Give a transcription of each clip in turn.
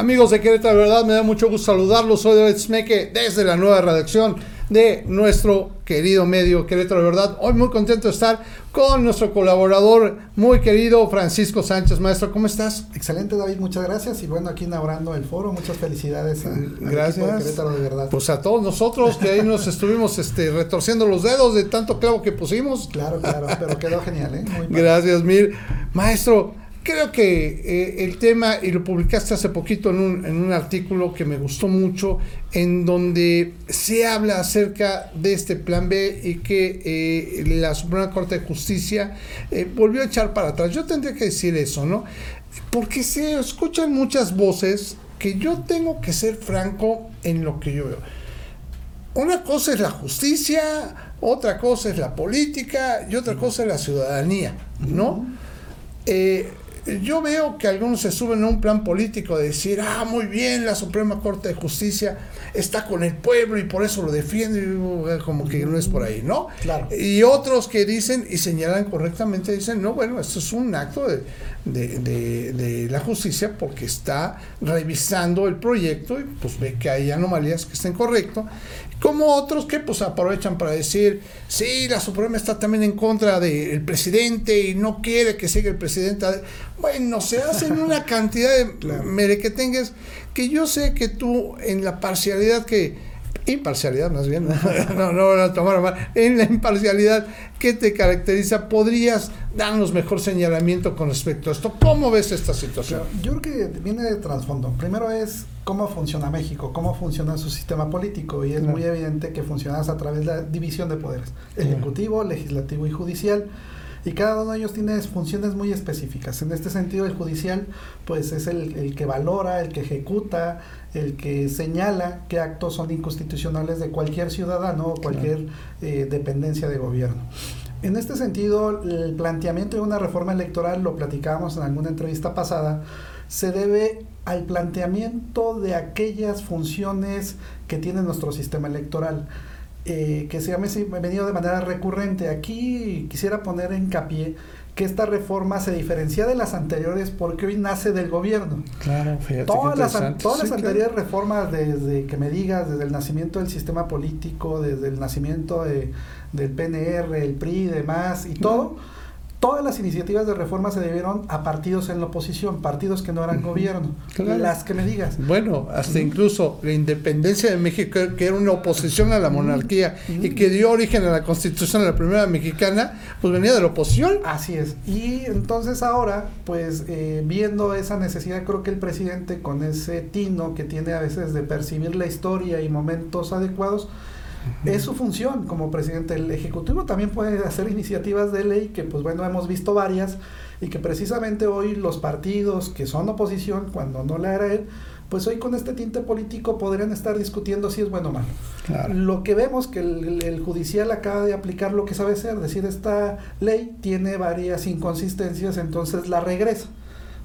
Amigos de Querétaro, de verdad me da mucho gusto saludarlos. Soy David Smeke desde la nueva redacción de nuestro querido medio Querétaro, de verdad. Hoy muy contento de estar con nuestro colaborador muy querido Francisco Sánchez. Maestro, ¿cómo estás? Excelente, David, muchas gracias. Y bueno, aquí inaugurando el foro, muchas felicidades. gracias. Querétaro, de verdad. Pues a todos nosotros que ahí nos estuvimos este, retorciendo los dedos de tanto clavo que pusimos. Claro, claro, pero quedó genial, ¿eh? gracias, Mir. Maestro, Creo que eh, el tema, y lo publicaste hace poquito en un, en un, artículo que me gustó mucho, en donde se habla acerca de este plan B y que eh, la Suprema Corte de Justicia eh, volvió a echar para atrás. Yo tendría que decir eso, ¿no? Porque se escuchan muchas voces que yo tengo que ser franco en lo que yo veo. Una cosa es la justicia, otra cosa es la política y otra cosa es la ciudadanía, ¿no? Yo veo que algunos se suben a un plan político de decir, ah, muy bien, la Suprema Corte de Justicia está con el pueblo y por eso lo defiende, como que no es por ahí, ¿no? Claro. Y otros que dicen y señalan correctamente, dicen, no, bueno, esto es un acto de, de, la justicia porque está revisando el proyecto y pues ve que hay anomalías que estén correctos como otros que pues aprovechan para decir, sí, la Suprema está también en contra del presidente y no quiere que siga el presidente. Bueno, se hacen una cantidad de que tengas que yo sé que tú en la parcialidad que imparcialidad más bien, no, no van a tomar mal, en la imparcialidad que te caracteriza, podrías darnos mejor señalamiento con respecto a esto. ¿Cómo ves esta situación? Yo creo que viene de trasfondo. Primero es cómo funciona México, cómo funciona su sistema político y es muy evidente que funciona a través de la división de poderes, ejecutivo, legislativo y judicial y cada uno de ellos tiene funciones muy específicas. En este sentido, el judicial pues es el, el, que valora, el que ejecuta, el que señala qué actos son inconstitucionales de cualquier ciudadano o cualquier eh, dependencia de gobierno. En este sentido, el planteamiento de una reforma electoral, lo platicábamos en alguna entrevista pasada, se debe al planteamiento de aquellas funciones que tiene nuestro sistema electoral. Eh, que se ha venido de manera recurrente. Aquí quisiera poner hincapié que esta reforma se diferencia de las anteriores porque hoy nace del gobierno. Claro, Todas las, todas las anteriores reformas, desde que me digas, desde el nacimiento del sistema político, desde el nacimiento de, del PNR, el PRI y demás, y todo todas las iniciativas de reforma se debieron a partidos en la oposición, partidos que no eran gobierno, las que me digas. Bueno, hasta incluso la independencia de México, que era una oposición a la monarquía y que dio origen a la constitución de la primera mexicana, pues venía de la oposición. Así es. Y entonces ahora, pues eh, viendo esa necesidad, creo que el presidente con ese tino que tiene a veces de percibir la historia y momentos adecuados, es su función como presidente. El Ejecutivo también puede hacer iniciativas de ley que, pues bueno, hemos visto varias y que precisamente hoy los partidos que son oposición, cuando no le hará él, pues hoy con este tinte político podrían estar discutiendo si es bueno o malo. Lo que vemos que el, el, judicial acaba de aplicar lo que sabe hacer, decir, esta ley tiene varias inconsistencias, entonces la regresa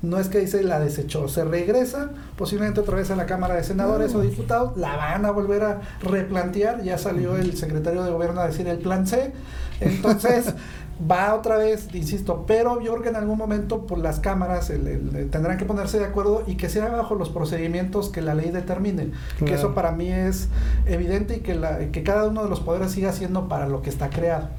no es que dice la desechó, se regresa posiblemente otra vez a la Cámara de Senadores o Diputados, la van a volver a replantear, ya salió el secretario de Gobierno a decir el plan C, entonces va otra vez, insisto, pero yo creo que en algún momento por las cámaras tendrán que ponerse de acuerdo y que sea bajo los procedimientos que la ley determine, que eso para mí es evidente y que, la, que cada uno de los poderes siga siendo para lo que está creado.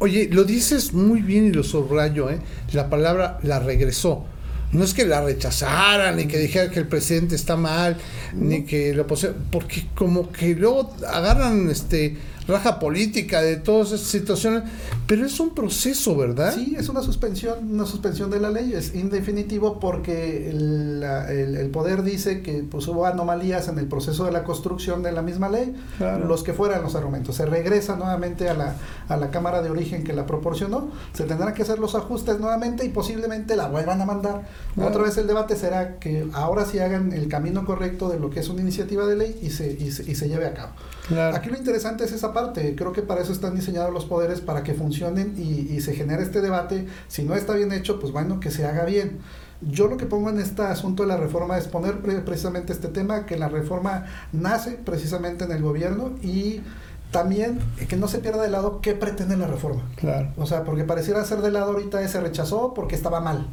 Oye, lo dices muy bien y lo subrayo, ¿eh? la palabra la regresó no es que la rechazaran, ni que dijeran que el presidente está mal, ni que lo posee, porque como que luego agarran este raja política de todas esas situaciones, pero es un proceso, ¿verdad? Sí, es una suspensión, una suspensión de la ley, es indefinitivo porque el, el, poder dice que pues, hubo anomalías en el proceso de la construcción de la misma ley, los que fueran los argumentos. Se regresa nuevamente a la, a la Cámara de Origen que la proporcionó, se tendrán que hacer los ajustes nuevamente y posiblemente la vuelvan a mandar. Otra vez el debate será que ahora sí hagan el camino correcto de lo que es una iniciativa de ley y se, y se, y se lleve a cabo. Aquí lo interesante es esa parte. Creo que para eso están diseñados los poderes, para que funcionen y, se genere este debate. Si no está bien hecho, pues bueno, que se haga bien. Yo lo que pongo en este asunto de la reforma es poner precisamente este tema, que la reforma nace precisamente en el gobierno y también que no se pierda de lado qué pretende la reforma. Claro. O sea, porque pareciera ser de lado ahorita ese rechazó porque estaba mal.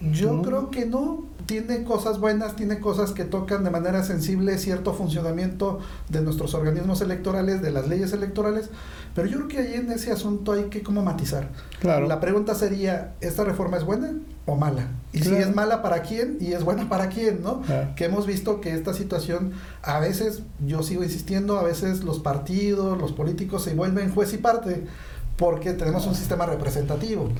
Yo creo que no. Tiene cosas buenas, tiene cosas que tocan de manera sensible cierto funcionamiento de nuestros organismos electorales, de las leyes electorales, pero yo creo que ahí en ese asunto hay que como matizar. Claro. La pregunta sería, ¿esta reforma es buena o mala? Y si es mala para quién y es buena para quién, ¿no? Que hemos visto que esta situación, a veces, yo sigo insistiendo, a veces los partidos, los políticos se vuelven juez y parte porque tenemos un sistema representativo.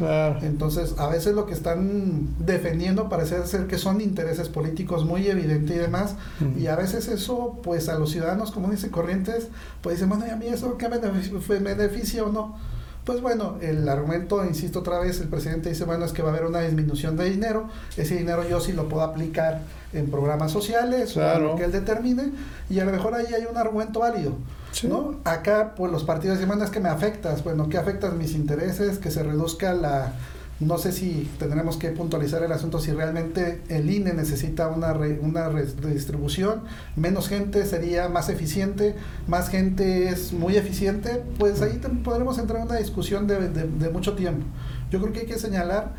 Entonces, a veces lo que están defendiendo parece ser que son intereses políticos muy evidentes y demás, y a veces eso, pues a los ciudadanos comunes y corrientes, pues dicen, bueno, ¿y a mí eso qué me beneficia o no? Pues bueno, el argumento, insisto otra vez, el presidente dice, bueno, es que va a haber una disminución de dinero, ese dinero yo sí lo puedo aplicar en programas sociales o lo que él determine, y a lo mejor ahí hay un argumento válido. ¿no? Acá, pues los partidos dicen, bueno, es que me afectas, bueno, ¿qué afectan mis intereses? Que se reduzca la... No sé si tendremos que puntualizar el asunto si realmente el INE necesita una, una redistribución, menos gente sería más eficiente, más gente es muy eficiente, pues ahí podremos entrar en una discusión de, de mucho tiempo. Yo creo que hay que señalar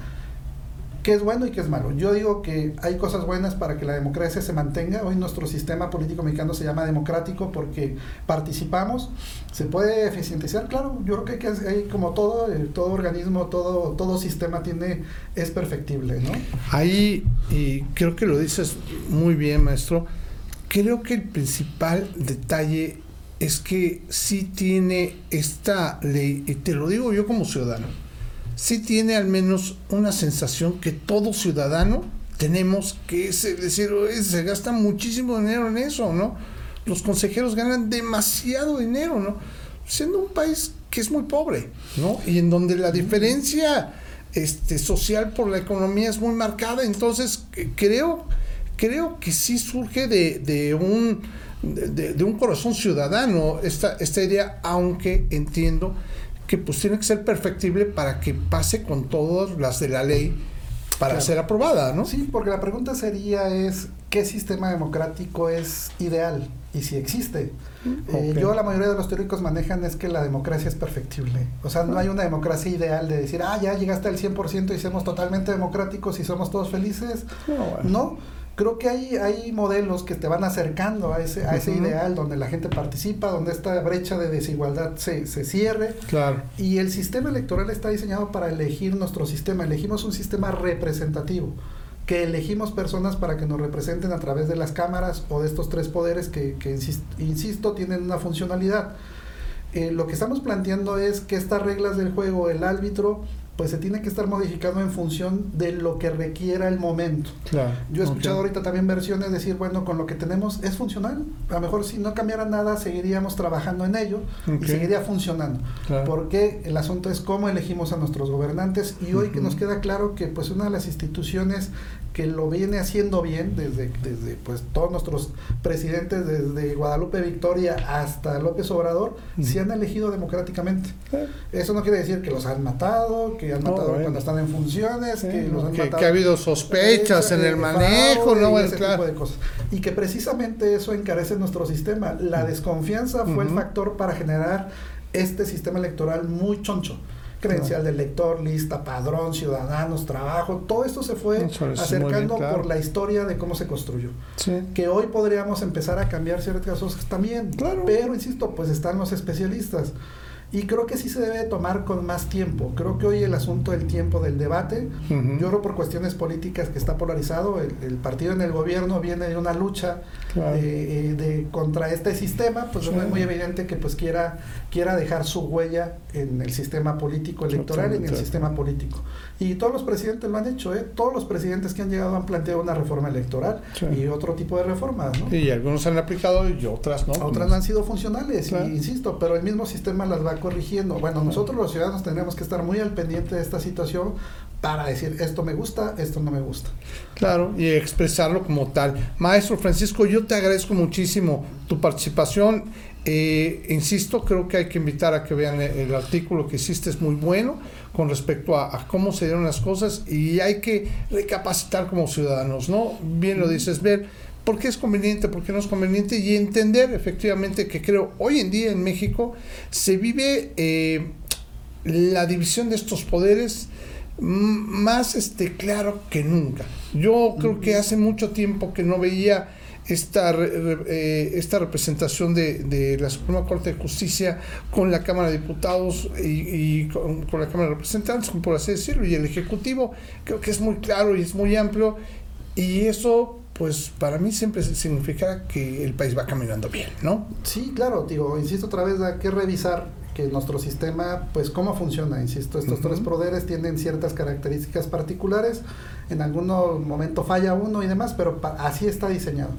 qué es bueno y qué es malo. Yo digo que hay cosas buenas para que la democracia se mantenga. Hoy nuestro sistema político mexicano se llama democrático porque participamos. ¿Se puede eficientizar? Claro, yo creo que hay, como todo, eh, todo organismo, todo, todo sistema tiene, es perfectible, ¿no? Ahí, y creo que lo dices muy bien, maestro, creo que el principal detalle es que sí tiene esta ley, y te lo digo yo como ciudadano, sí tiene al menos una sensación que todo ciudadano tenemos que decir, se gasta muchísimo dinero en eso, ¿no? Los consejeros ganan demasiado dinero, ¿no? Siendo un país que es muy pobre, ¿no? Y en donde la diferencia este, social por la economía es muy marcada, entonces creo, creo que sí surge de, de un de, un corazón ciudadano esta, esta idea, aunque entiendo que pues tiene que ser perfectible para que pase con todas las de la ley para ser aprobada, ¿no? Sí, porque la pregunta sería es qué sistema democrático es ideal y si existe. Eh, yo la mayoría de los teóricos manejan es que la democracia es perfectible. O sea, no hay una democracia ideal de decir, ah, ya llegaste al 100% y somos totalmente democráticos y somos todos felices. No, creo que hay, hay modelos que te van acercando a ese, a ese ideal donde la gente participa, donde esta brecha de desigualdad se, se cierre. Claro. Y el sistema electoral está diseñado para elegir nuestro sistema. Elegimos un sistema representativo que elegimos personas para que nos representen a través de las cámaras o de estos tres poderes que, que insisto, tienen una funcionalidad. Eh, lo que estamos planteando es que estas reglas del juego, el árbitro, pues se tiene que estar modificando en función de lo que requiera el momento. Claro, Yo he escuchado ahorita también versiones decir, bueno, con lo que tenemos es funcional. A lo mejor si no cambiara nada, seguiríamos trabajando en ello y seguiría funcionando. Porque el asunto es cómo elegimos a nuestros gobernantes y hoy que nos queda claro que pues una de las instituciones que lo viene haciendo bien desde, desde pues todos nuestros presidentes, desde Guadalupe Victoria hasta López Obrador, se han elegido democráticamente. Eso no quiere decir que los han matado, que han matado cuando están en funciones, que los han que, ha habido sospechas en el manejo, no, ese tipo de cosas. Y que precisamente eso encarece nuestro sistema. La desconfianza fue el factor para generar este sistema electoral muy choncho. Credencial del lector, lista, padrón, ciudadanos, trabajo, todo esto se fue acercando por la historia de cómo se construyó. Que hoy podríamos empezar a cambiar ciertas cosas también, pero insisto, pues están los especialistas. Y creo que sí se debe tomar con más tiempo. Creo que hoy el asunto del tiempo del debate, yo creo por cuestiones políticas que está polarizado, el, partido en el gobierno viene de una lucha eh, de, contra este sistema, pues es muy evidente que pues quiera, quiera dejar su huella en el sistema político electoral, y en el sistema político. Y todos los presidentes lo han hecho, ¿eh? todos los presidentes que han llegado han planteado una reforma electoral y otro tipo de reformas. ¿no? Y algunos han aplicado y otras no. Otras no han sido funcionales, insisto, pero el mismo sistema las va corrigiendo. Bueno, nosotros los ciudadanos tenemos que estar muy al pendiente de esta situación para decir esto me gusta, esto no me gusta. Claro, y expresarlo como tal. Maestro Francisco, yo te agradezco muchísimo tu participación. Eh, insisto, creo que hay que invitar a que vean el, artículo que hiciste, es muy bueno con respecto a, cómo se dieron las cosas y hay que recapacitar como ciudadanos, ¿no? Bien lo dices, ver por qué es conveniente, por qué no es conveniente y entender efectivamente que creo hoy en día en México se vive eh, la división de estos poderes más este, claro que nunca. Yo creo que hace mucho tiempo que no veía esta, eh, esta representación de, de, la Suprema Corte de Justicia con la Cámara de Diputados y, con, con, la Cámara de Representantes, por así decirlo, y el Ejecutivo, creo que es muy claro y es muy amplio, y eso pues para mí siempre significa que el país va caminando bien, ¿no? Sí, claro, digo, insisto otra vez, hay que revisar que nuestro sistema, pues cómo funciona, insisto, estos tres poderes tienen ciertas características particulares, en algún momento falla uno y demás, pero así está diseñado.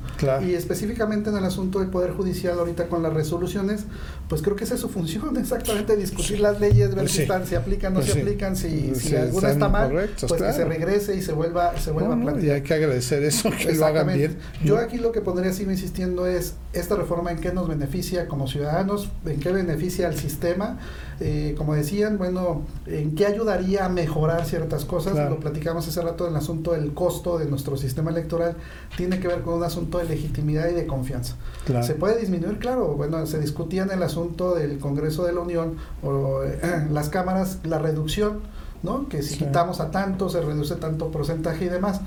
Y específicamente en el asunto del Poder Judicial, ahorita con las resoluciones, pues creo que esa es su función, exactamente discutir las leyes, ver pues si, están, si aplican, no pues se aplican, si, si alguna está mal, pues que se regrese y se vuelva, se vuelva a plantear. y hay que agradecer eso, que lo hagan bien. Yo aquí lo que podría seguir insistiendo es, esta reforma en qué nos beneficia como ciudadanos, en qué beneficia al sistema, eh, como decían, bueno, en qué ayudaría a mejorar ciertas cosas, lo platicamos hace rato en el asunto del costo de nuestro sistema electoral, tiene que ver con un asunto de legitimidad y de confianza. ¿Se puede disminuir? Claro, bueno, se discutía en el asunto del Congreso de la Unión o eh, las cámaras, la reducción ¿no? Que si quitamos a tanto, se reduce tanto porcentaje y demás.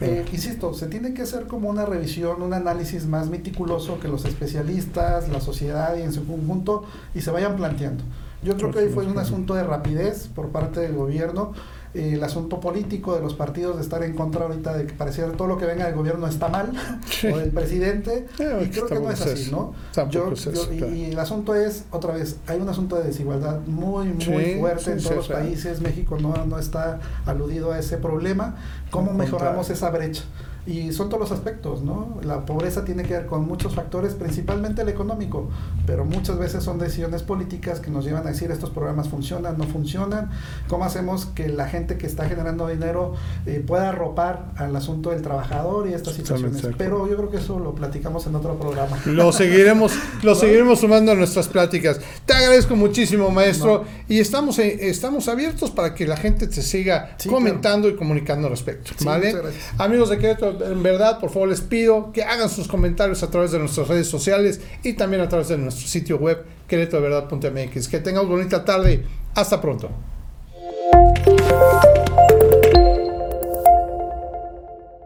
Eh, insisto, se tiene que hacer como una revisión, un análisis más meticuloso que los especialistas, la sociedad y en su conjunto y se vayan planteando. Yo creo que hoy fue un asunto de rapidez por parte del gobierno. Eh, el asunto político de los partidos de estar en contra ahorita de que pareciera todo lo que venga del gobierno está mal o del presidente y creo que no es así, ¿no? Yo, y, el asunto es otra vez hay un asunto de desigualdad muy muy fuerte en todos los países. México no no está aludido a ese problema. ¿Cómo mejoramos esa brecha? Y son todos los aspectos, ¿no? La pobreza tiene que ver con muchos factores, principalmente el económico, pero muchas veces son decisiones políticas que nos llevan a decir estos programas funcionan, no funcionan, cómo hacemos que la gente que está generando dinero eh, pueda arropar al asunto del trabajador y estas situaciones. Pero yo creo que eso lo platicamos en otro programa. Lo seguiremos, lo seguiremos sumando a nuestras pláticas. Te agradezco muchísimo, maestro, y estamos, eh, estamos abiertos para que la gente te siga comentando y comunicando al respecto. ¿vale? Amigos de Querétaro, en verdad, por favor les pido que hagan sus comentarios a través de nuestras redes sociales y también a través de nuestro sitio web queretodeverdad.mx. Que tengan bonita tarde. Hasta pronto.